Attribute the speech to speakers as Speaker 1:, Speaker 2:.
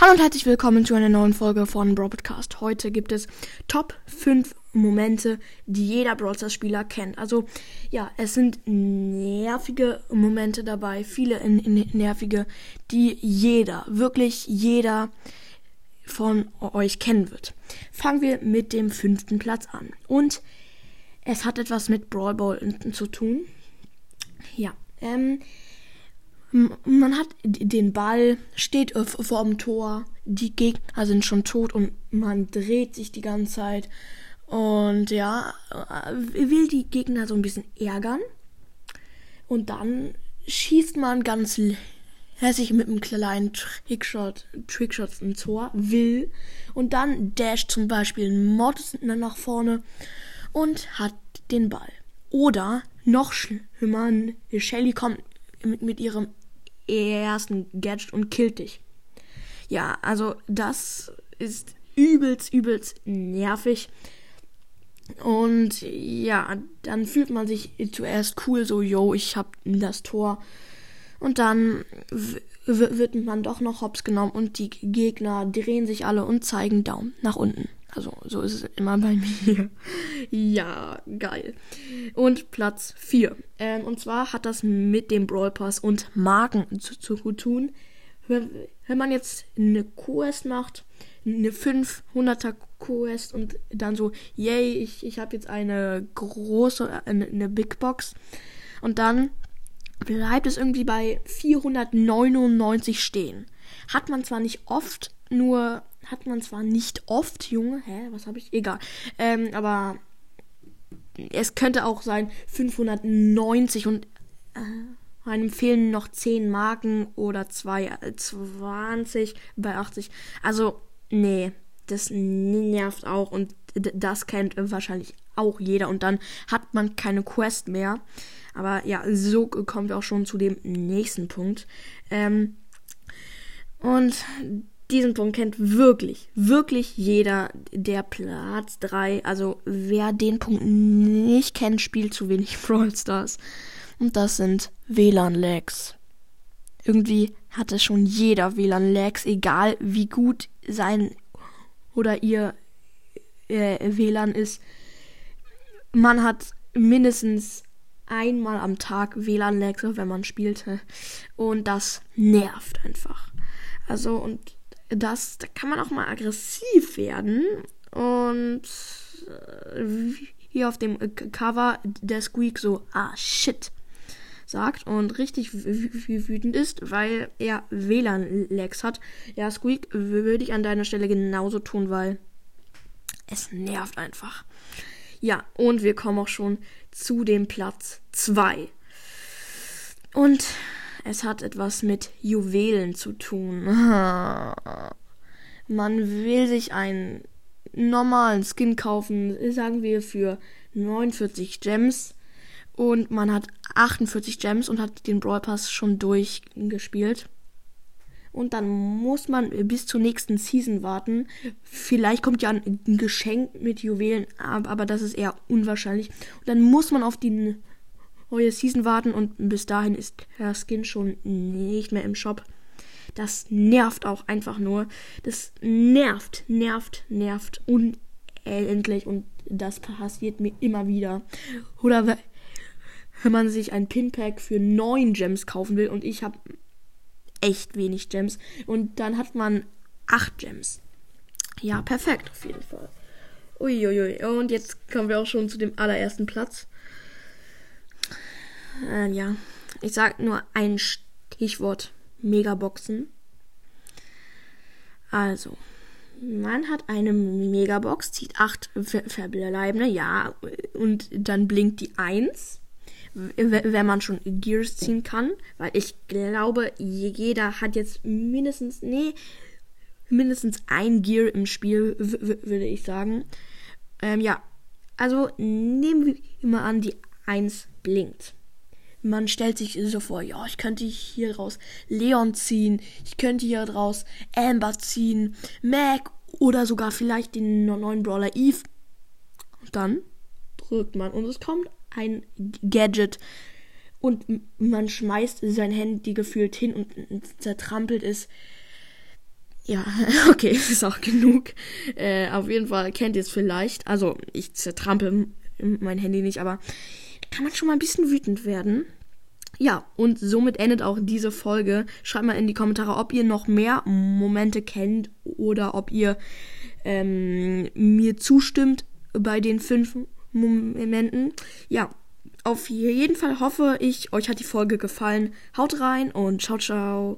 Speaker 1: Hallo und herzlich willkommen zu einer neuen Folge von Brawl Podcast. Heute gibt es Top 5 Momente, die jeder Brawl Stars Spieler kennt. Also, ja, es sind nervige Momente dabei, viele nervige, die jeder, wirklich jeder von euch kennen wird. Fangen wir mit dem fünften Platz an. Und es hat etwas mit Brawl Ball zu tun. Ja, ähm, man hat den Ball, steht vor dem Tor, die Gegner sind schon tot und man dreht sich die ganze Zeit. Und ja, äh, will die Gegner so ein bisschen ärgern. Und dann schießt man ganz hässlich mit einem kleinen Trickshot, Trickshot ins Tor, will. Und dann dasht zum Beispiel ein Mod nach vorne und hat den Ball. Oder noch schlimmer, Shelly kommt mit ihrem ersten Gadget und killt dich. Ja, also das ist übelst, übelst nervig. Und ja, dann fühlt man sich zuerst cool, so, yo, ich hab das Tor. Und dann wird man doch noch hops genommen und die Gegner drehen sich alle und zeigen Daumen nach unten. Also, so ist es immer bei mir. ja, geil. Und Platz 4. Ähm, und zwar hat das mit dem Brawl Pass und Marken zu, zu tun. Wenn, man jetzt eine Quest macht, eine 500er Quest und dann so, yay, ich, ich habe jetzt eine große, eine, eine Big Box. Und dann bleibt es irgendwie bei 499 stehen. Hat man zwar nicht oft, nur hat man zwar nicht oft, Junge, hä, was habe ich? Egal. Ähm, aber es könnte auch sein 590 und äh, einem fehlen noch 10 Marken oder 2, 20 äh, bei 80. Also, nee, das nervt auch und das kennt wahrscheinlich auch jeder und dann hat man keine Quest mehr. Aber ja, so kommen wir auch schon zu dem nächsten Punkt. Ähm, und diesen Punkt kennt wirklich, wirklich jeder der Platz 3. Also wer den Punkt nicht kennt, spielt zu wenig Brawl Stars. Und das sind WLAN-Lags. Irgendwie hatte schon jeder WLAN-Lags, egal wie gut sein oder ihr äh, WLAN ist. Man hat mindestens einmal am Tag WLAN-Lags, wenn man spielte. Und das nervt einfach. Also, und das, da kann man auch mal aggressiv werden. Und äh, hier auf dem Cover der Squeak so, ah shit, sagt und richtig wütend ist, weil er WLAN-Lags hat. Ja, Squeak würde ich an deiner Stelle genauso tun, weil es nervt einfach. Ja, und wir kommen auch schon zu dem Platz 2. Und es hat etwas mit Juwelen zu tun. Man will sich einen normalen Skin kaufen, sagen wir für 49 Gems. Und man hat 48 Gems und hat den Brawl Pass schon durchgespielt. Und dann muss man bis zur nächsten Season warten. Vielleicht kommt ja ein Geschenk mit Juwelen, aber das ist eher unwahrscheinlich. Und dann muss man auf die neue Season warten und bis dahin ist der Skin schon nicht mehr im Shop. Das nervt auch einfach nur. Das nervt, nervt, nervt unendlich und das passiert mir immer wieder. Oder wenn man sich ein Pinpack für 9 Gems kaufen will und ich habe echt wenig Gems und dann hat man 8 Gems. Ja, perfekt auf jeden Fall. Uiuiui. Und jetzt kommen wir auch schon zu dem allerersten Platz. Äh, ja, ich sag nur ein Stichwort Megaboxen. Also, man hat eine Megabox, zieht acht verbleibende, ja, und dann blinkt die 1, wenn man schon Gears ziehen kann, weil ich glaube, jeder hat jetzt mindestens, nee, mindestens ein Gear im Spiel, würde ich sagen. Ähm, ja, also nehmen wir immer an, die 1 blinkt man stellt sich so vor, ja, ich könnte hier raus Leon ziehen, ich könnte hier draus Amber ziehen, Mac oder sogar vielleicht den neuen Brawler Eve. Und dann drückt man und es kommt ein Gadget und man schmeißt sein Handy gefühlt hin und zertrampelt es. Ja, okay, ist auch genug. Äh, auf jeden Fall kennt ihr es vielleicht. Also, ich zertrampel mein Handy nicht, aber kann man schon mal ein bisschen wütend werden. Ja, und somit endet auch diese Folge. Schreibt mal in die Kommentare, ob ihr noch mehr Momente kennt oder ob ihr ähm, mir zustimmt bei den fünf Momenten. Ja, auf jeden Fall hoffe ich, euch hat die Folge gefallen. Haut rein und ciao, ciao.